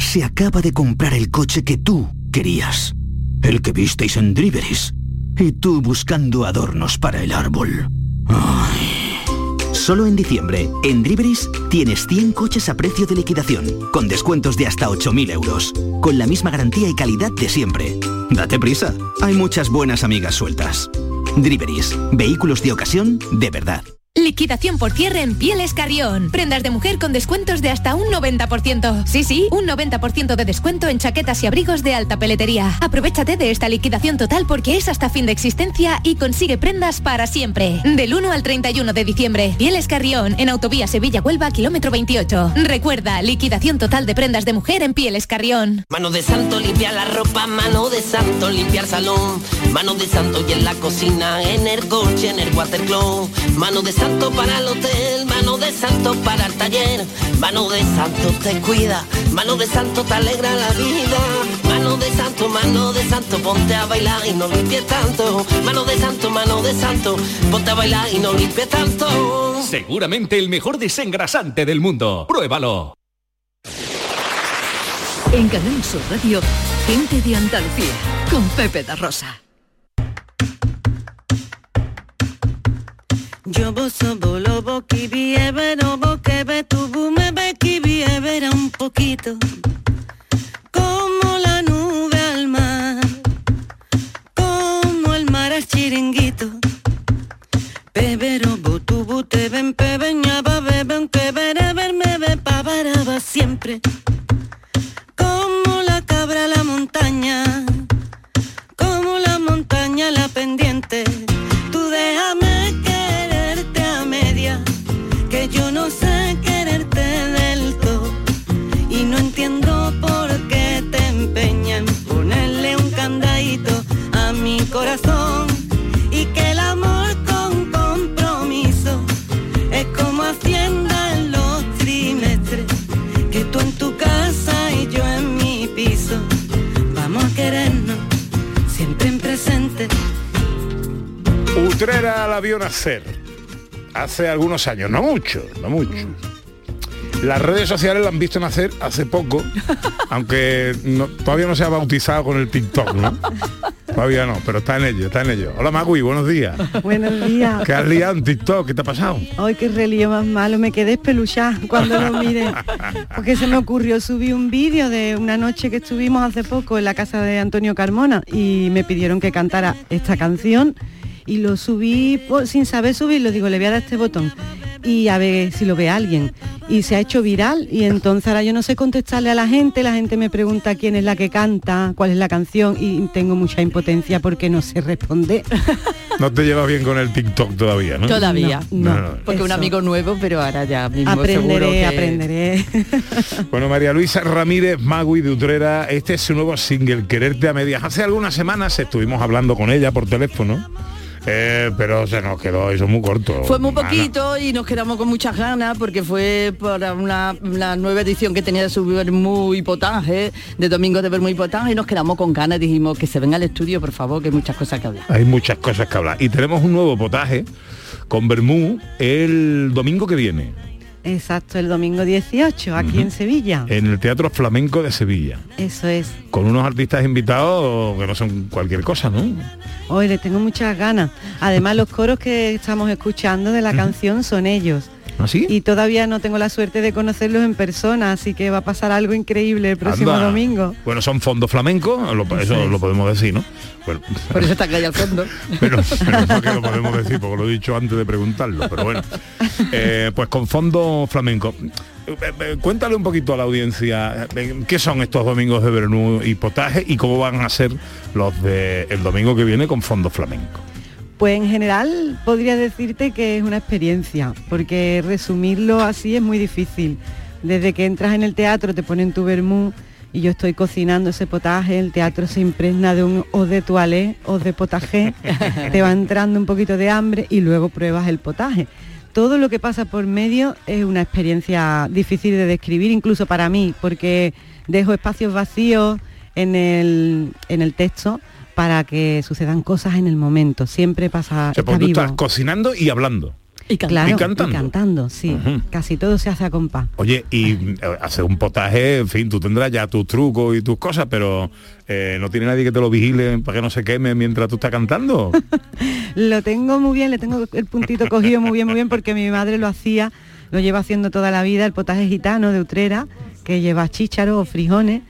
Se acaba de comprar el coche que tú querías. El que visteis en Driveris. Y tú buscando adornos para el árbol. Solo en diciembre, en Driveris, tienes 100 coches a precio de liquidación, con descuentos de hasta 8.000 euros, con la misma garantía y calidad de siempre. Date prisa, hay muchas buenas amigas sueltas. Driveris, vehículos de ocasión de verdad. Liquidación por cierre en Pieles Carrión. Prendas de mujer con descuentos de hasta un 90%. Sí, sí, un 90% de descuento en chaquetas y abrigos de alta peletería. Aprovechate de esta liquidación total porque es hasta fin de existencia y consigue prendas para siempre. Del 1 al 31 de diciembre. Pieles Carrión en Autovía Sevilla-Huelva, kilómetro 28. Recuerda, liquidación total de prendas de mujer en Pieles Carrión. Mano de santo limpia la ropa, mano de santo limpiar salón, mano de santo y en la cocina, en el coche, en el watercloak, mano de santo para el hotel, mano de santo para el taller, mano de santo te cuida, mano de santo te alegra la vida, mano de santo, mano de santo, ponte a bailar y no limpies tanto, mano de santo, mano de santo, ponte a bailar y no limpies tanto. Seguramente el mejor desengrasante del mundo. Pruébalo. En Canal Sur Radio, gente de Andalucía, con Pepe da Rosa. Yo boso bolo boki bievero boque ve tu bume beki bievera un poquito. Como la nube al mar como el mar al chiringuito. Bebero botu bute ven pebeñaba beben que verme ve pavaraba siempre entiendo por qué te empeña en ponerle un candadito a mi corazón y que el amor con compromiso es como hacienda en los trimestres que tú en tu casa y yo en mi piso. Vamos a querernos siempre en presente. Utrera la vio nacer hace algunos años, no mucho, no mucho. Las redes sociales la han visto nacer hace poco, aunque no- todavía no se ha bautizado con el TikTok, ¿no? Todavía no, pero está en ello, está en ello. Hola Magui, buenos días. Buenos días. ¿Qué has liado en TikTok? ¿Qué te ha pasado? Ay, qué relío más malo, me quedé espeluchada cuando lo miré. Porque se me ocurrió subir un vídeo de una noche que estuvimos hace poco en la casa de Antonio Carmona y me pidieron que cantara esta canción y lo subí sin saber subirlo, digo, le voy a dar este botón y a ver si lo ve alguien. Y se ha hecho viral y entonces ahora yo no sé contestarle a la gente, la gente me pregunta quién es la que canta, cuál es la canción y tengo mucha impotencia porque no sé responder. No te llevas bien con el TikTok todavía, ¿no? Todavía. No, no. Porque un Eso. amigo nuevo, pero ahora ya mismo seguro Aprenderé, que... aprenderé. Bueno, María Luisa Ramírez Magui de Utrera, este es su nuevo single, Quererte a Medias. Hace algunas semanas estuvimos hablando con ella por teléfono, eh, pero se nos quedó eso muy corto. Fue muy Ana. poquito y nos quedamos con muchas ganas porque fue para una, una nueva edición que tenía de su muy potaje, de Domingo de ver muy potaje y nos quedamos con ganas, dijimos que se venga al estudio, por favor, que hay muchas cosas que hablar. Hay muchas cosas que hablar. Y tenemos un nuevo potaje con Bermú el domingo que viene, Exacto, el domingo 18, aquí en Sevilla. en el Teatro Flamenco de Sevilla, Eso es. con unos artistas invitados que no son cualquier cosa, ¿no? Hoy le tengo muchas ganas. Además, los coros que estamos escuchando de la canción son ellos. ¿Así? Y todavía no tengo la suerte de conocerlos en persona, así que va a pasar algo increíble el próximo Anda. domingo. Bueno, son fondos flamencos, lo- eso lo podemos decir, ¿no? Bueno, Por eso está ahí al fondo. pero, pero no que lo podemos decir, porque lo he dicho antes de preguntarlo, pero bueno. Eh, pues con fondo flamenco. Eh, eh, Cuéntale un poquito a la audiencia qué son estos domingos de Bernú y potaje y cómo van a ser los de el domingo que viene con fondo flamenco. Pues en general podría decirte que es una experiencia, porque resumirlo así es muy difícil. Desde que entras en el teatro te ponen tu vermú y yo estoy cocinando ese potaje, el teatro se impregna de un os de toilette, os de potaje, te va entrando un poquito de hambre y luego pruebas el potaje. Todo lo que pasa por medio es una experiencia difícil de describir, incluso para mí, porque dejo espacios vacíos en el, en el texto para que sucedan cosas en el momento. Siempre pasa, O sea, está porque tú vivo. estás cocinando y hablando. Y, Claro, y cantando. y cantando, sí. Casi todo se hace a compás. Oye, y eh, hacer un potaje, en fin, tú tendrás ya tus trucos y tus cosas, pero eh, no tiene nadie que te lo vigile para que no se queme mientras tú estás cantando. Lo tengo muy bien, le tengo el puntito cogido muy bien, muy bien, porque mi madre lo hacía, lo lleva haciendo toda la vida, el potaje gitano de Utrera, que lleva chícharos o frijones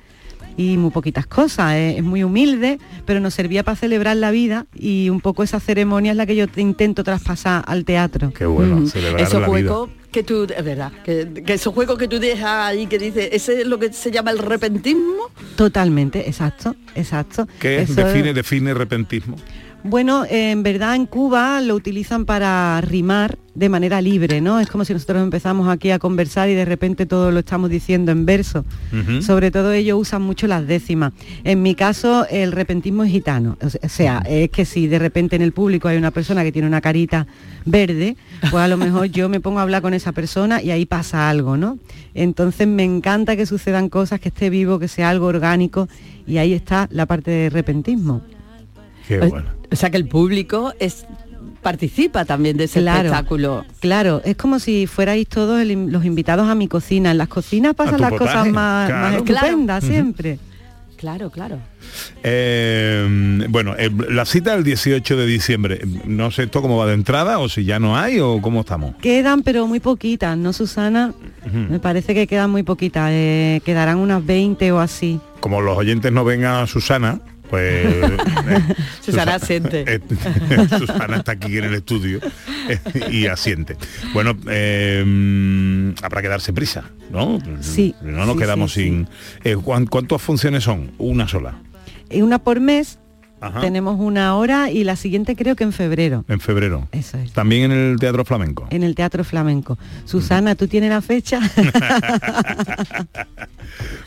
y muy poquitas cosas. Es, es muy humilde, pero nos servía para celebrar la vida y un poco esa ceremonia es la que yo te intento traspasar al teatro. Qué bueno, Mm, celebrar esos la juegos que tú, es verdad, que, que esos juegos que tú dejas ahí que dices, ese es lo que se llama el repentismo. Totalmente, exacto, exacto. ¿Qué Eso- define, define repentismo? Bueno, en verdad en Cuba lo utilizan para rimar de manera libre, ¿no? Es como si nosotros empezamos aquí a conversar y de repente todo lo estamos diciendo en verso. Sobre todo ellos usan mucho las décimas. En mi caso, el repentismo es gitano. O sea, es que si de repente en el público hay una persona que tiene una carita verde, pues a lo mejor yo me pongo a hablar con esa persona y ahí pasa algo, ¿no? Entonces me encanta que sucedan cosas, que esté vivo, que sea algo orgánico y ahí está la parte de repentismo. Qué bueno. O sea que el público es participa también de ese Claro, espectáculo. Claro, es como si fuerais todos el in- los invitados a mi cocina. En las cocinas pasan las potaje, cosas más, claro. más Claro. estupendas siempre. Claro, claro. Eh, bueno, eh, la cita del 18 de diciembre, no sé esto cómo va de entrada o si ya no hay o cómo estamos. Quedan pero muy poquitas, ¿no, Susana? Me parece que quedan muy poquitas. eh, quedarán unas 20 o así. Como los oyentes no ven a Susana, pues... eh, Susana asiente. eh, Susana está aquí en el estudio eh, y asiente. Bueno, eh, habrá que darse prisa, ¿no? Sí, No nos sí, quedamos sí, sin... eh, ¿cuán- ¿Cuántas funciones son? Una sola. Y una por mes, Ajá. tenemos una hora y la siguiente creo que en febrero, En febrero. Eso es. También en el Teatro Flamenco. en el Teatro Flamenco. Susana, ¿tú tienes la fecha?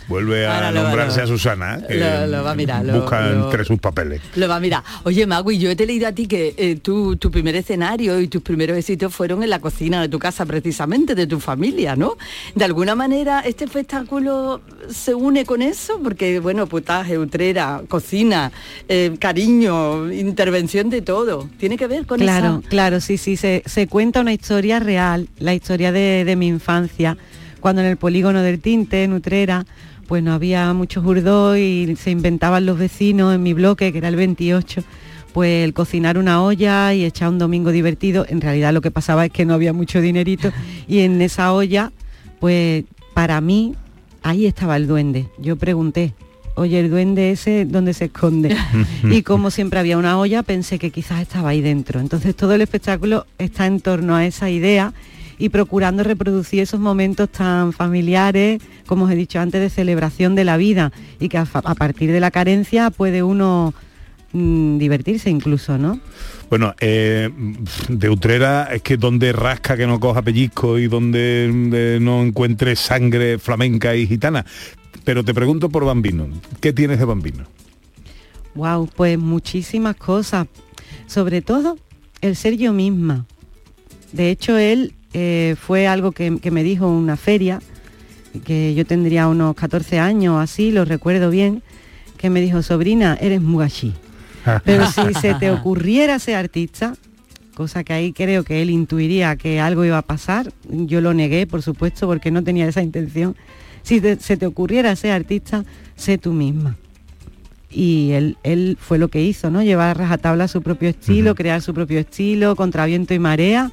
Vuelve a Ahora nombrarse lo- a Susana, que lo- lo va a mirar, lo- busca lo- entre sus papeles. Lo va a mirar. Oye, Magui, yo te he leído a ti que eh, tú- tu primer escenario y tus primeros éxitos fueron en la cocina de tu casa, precisamente, de tu familia, ¿no? De alguna manera, este espectáculo se une con eso, porque, bueno, putaje, utrera, cocina, eh, cariño, intervención de todo. ¿Tiene que ver con claro, eso? claro, sí, sí, se, se cuenta una historia real, la historia de, de mi infancia, cuando en el polígono del Tinte, en Utrera, pues no había muchos urdos y se inventaban los vecinos en mi bloque, que era el 28, pues el cocinar una olla y echar un domingo divertido, en realidad lo que pasaba es que no había mucho dinerito y en esa olla, pues para mí, ahí estaba el duende. Yo pregunté, oye, el duende ese, ¿dónde se esconde? y como siempre había una olla, pensé que quizás estaba ahí dentro. Entonces todo el espectáculo está en torno a esa idea y procurando reproducir esos momentos tan familiares, como os he dicho antes, de celebración de la vida y que a, partir de la carencia puede uno mm, divertirse incluso, ¿no? Bueno, eh, de Utrera es que donde rasca que no coja pellizco y donde, donde no encuentre sangre flamenca y gitana. Pero te pregunto por Bambino, ¿qué tienes de Bambino? Wow, pues muchísimas cosas. Sobre todo el ser yo misma. De hecho, él eh, fue algo que, que me dijo una feria, que yo tendría unos 14 años así, lo recuerdo bien, que me dijo, sobrina, eres mugashi. Pero si se te ocurriera ser artista, cosa que ahí creo que él intuiría que algo iba a pasar, yo lo negué, por supuesto, porque no tenía esa intención. Si te- se te ocurriera ser artista, sé tú misma. Y él, él fue lo que hizo, ¿no? Llevar a rajatabla su propio estilo, crear su propio estilo, contra viento y marea.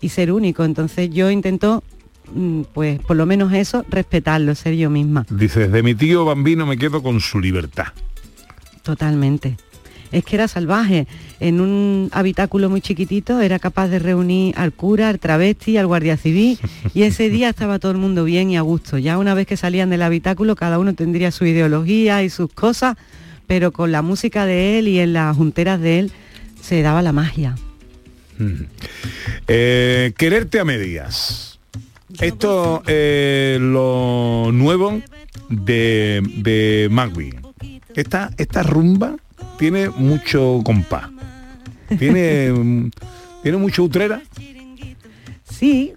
Y ser único. Entonces yo intento, mm, pues por lo menos eso, respetarlo, ser yo misma. Dices, de mi tío Bambino me quedo con su libertad. Totalmente. Es que era salvaje. En un habitáculo muy chiquitito era capaz de reunir al cura, al travesti, al guardia civil y ese día estaba todo el mundo bien y a gusto. Ya una vez que salían del habitáculo cada uno tendría su ideología y sus cosas, pero con la música de él y en las junteras de él se daba la magia. Eh, quererte a medias. Esto es lo nuevo de, de Magui. Esta, esta rumba tiene mucho compás. Tiene, tiene mucho utrera. Sí,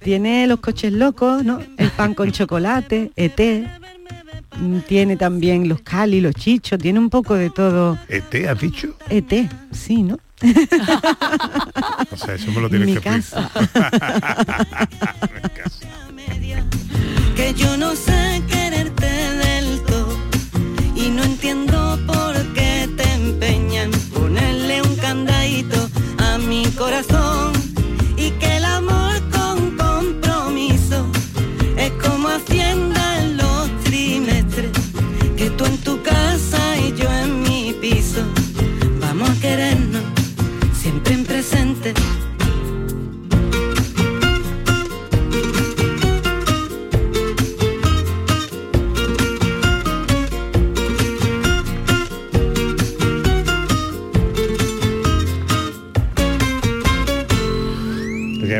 tiene los coches locos, ¿no? El pan con chocolate, ET. Tiene también los cali, los chichos, tiene un poco de todo. ¿ET has dicho? ET, sí, ¿no? O sea, eso me lo tienes Mi que casa. que yo no sé quererte del todo y no entiendo por qué te empeñan ponerle un candadito a mi corazón y que el amor con compromiso es como hacienda en los trimestres que tú en tu casa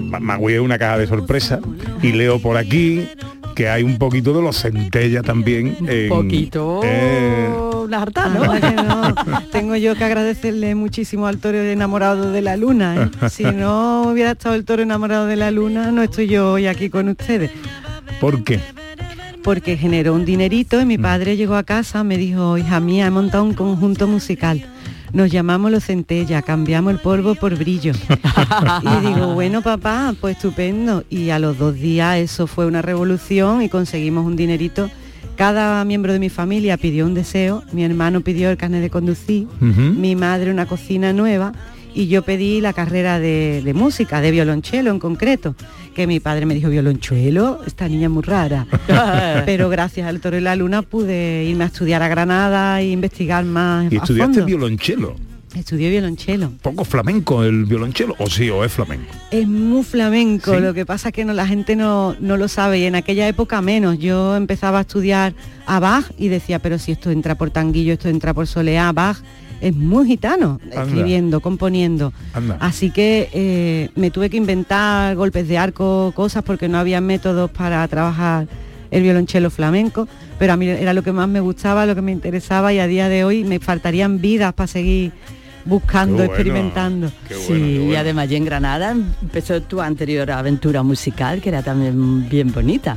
Ma- Magui es una caja de sorpresa y leo por aquí que hay un poquito de los centella también. en- poquito eh, harta, ¿no? Tengo yo que agradecerle muchísimo al toro enamorado de la luna. ¿eh? Si no hubiera estado el toro enamorado de la luna, no estoy yo hoy aquí con ustedes. ¿Por qué? Porque generó un dinerito y mi padre llegó a casa, me dijo, hija mía, he montado un conjunto musical. Nos llamamos los centella, cambiamos el polvo por brillo. y digo, bueno papá, pues estupendo. Y a los dos días eso fue una revolución y conseguimos un dinerito. Cada miembro de mi familia pidió un deseo, mi hermano pidió el carnet de conducir, mi madre una cocina nueva y yo pedí la carrera de, de música, de violonchelo en concreto, que mi padre me dijo, violonchelo, esta niña es muy rara. Pero gracias al Toro y la Luna pude irme a estudiar a Granada e investigar más. Y a estudiaste fondo. violonchelo. Estudié violonchelo. Poco flamenco el violonchelo, o sí, o es flamenco. Es muy flamenco, Sí. lo que pasa es que no, la gente no, no lo sabe y en aquella época menos. Yo empezaba a estudiar a Bach y decía, pero si esto entra por tanguillo, esto entra por soleá, Bach es muy gitano, Anda. escribiendo, componiendo. Anda. Así que eh, me tuve que inventar golpes de arco, cosas, porque no había métodos para trabajar el violonchelo flamenco, pero a mí era lo que más me gustaba, lo que me interesaba y a día de hoy me faltarían vidas para seguir buscando, Qué bueno, experimentando. sí, y además ya en Granada empezó tu anterior aventura musical, que era también bien bonita.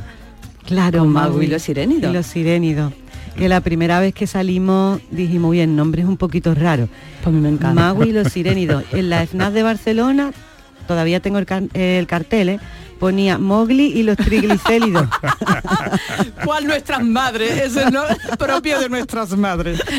Claro, Con Mago Maui y los Sirénidos. Y los Sirénidos. Que la primera vez que salimos dijimos, bien, el nombre es un poquito raro. Pues a mí me encanta. Mago y los Sirénidos. En la FNAC de Barcelona, todavía tengo el, car- el cartel, ¿eh? ponía Mowgli y los triglicéridos. ¿Cuál nuestras madres? Eso es lo propio de nuestras madres.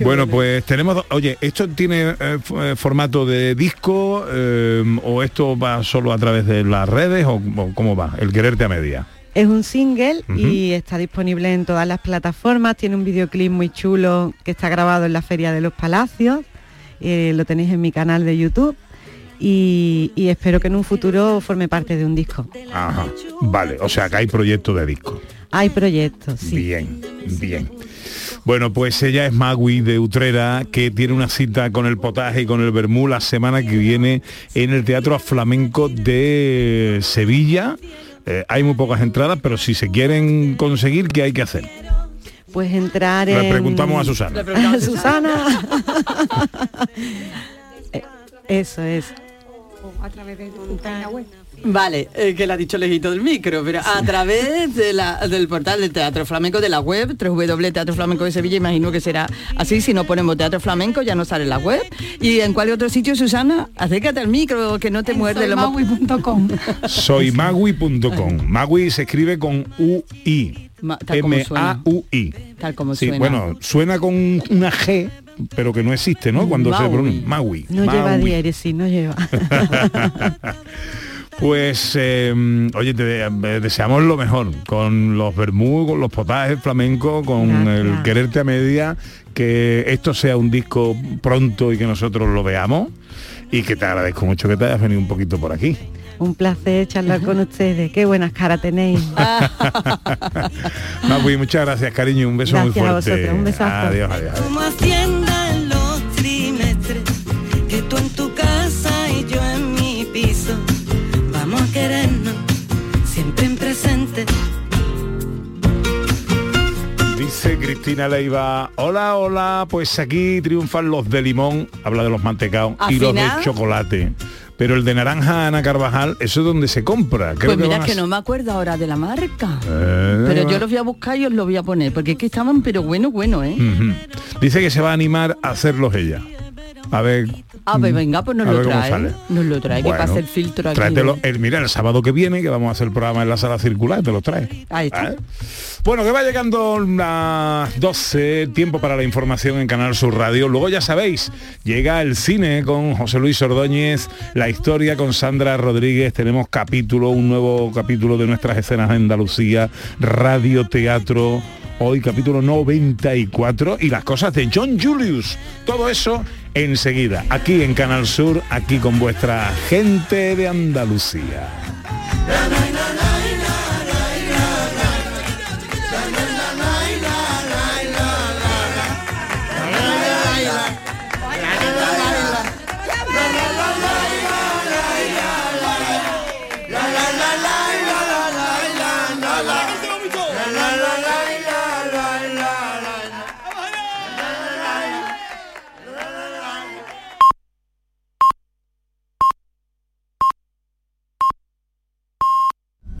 bueno, pues tenemos, oye, ¿esto tiene eh, eh, formato de disco eh, o esto va solo a través de las redes o, o cómo va? El quererte a media. Es un single y está disponible en todas las plataformas. Tiene un videoclip muy chulo que está grabado en la Feria de los Palacios. Eh, lo tenéis en mi canal de YouTube. Y, y espero que en un futuro forme parte de un disco. Ajá. Vale, o sea que hay proyecto de disco. Hay proyectos, sí. Bien, bien. Bueno, pues ella es Magui de Utrera, que tiene una cita con el potaje y con el vermú la semana que viene en el Teatro Flamenco de Sevilla. Eh, hay muy pocas entradas, pero si se quieren conseguir, ¿qué hay que hacer? Pues entrar Le en... preguntamos a Susana. Le A Susana. Eh, Eso es. a través de tu página web. Vale, eh, que le ha dicho lejito del micro, pero a través de la- del portal del Teatro Flamenco de la web, Teatro Flamenco de Sevilla, imagino que será así, si no ponemos Teatro Flamenco ya no sale en la web. ¿Y en cuál otro sitio, Susana? Acércate al micro, que no te muerde. lo hemos- Soy magui.com. Magui se escribe con UI. Ma- tal como suena. M-A-U-I. Tal como Sí, suena. bueno, suena con una G, pero que no existe, ¿no? Cuando se Maui. pronuncia. Magui. No lleva Magui. diéresis, no lleva. Pues, eh, oye, te deseamos lo mejor con los vermú, con los potajes flamencos, con el quererte a media, que esto sea un disco pronto y que nosotros lo veamos y que te agradezco mucho que te hayas venido un poquito por aquí. Un placer charlar con ustedes. Qué buenas caras tenéis. Magui, muchas gracias, cariño, un beso muy a fuerte. vosotros, un besazo. Adiós, adiós. adiós. Cristina Leiva, hola, hola, pues aquí triunfan los de limón, habla de los mantecados, Al y los de chocolate. Pero el de naranja Ana Carvajal, eso es donde se compra. Creo Pues mira a que s- no me acuerdo ahora de la marca. Eh, Pero yo los voy a buscar y os los voy a poner, porque es que estaban pero bueno, bueno, ¿eh? Dice que se va a animar a hacerlos ella. A ver. Ah, pues venga, pues nos a lo ver trae. Nos lo trae, que pasa el filtro aquí. Tráetelo, ¿eh? el, mira, el sábado que viene, que vamos a hacer el programa en la sala circular, te lo trae. Ahí está. ¿Eh? Bueno, que va llegando las 12, tiempo para la información en Canal Sur Radio. Luego ya sabéis, llega el cine con José Luis Ordóñez, la historia con Sandra Rodríguez, tenemos capítulo, un nuevo capítulo de nuestras escenas de Andalucía, radio, teatro, hoy capítulo 94 y las cosas de John Julius. Todo eso enseguida, aquí en Canal Sur, aquí con vuestra gente de Andalucía.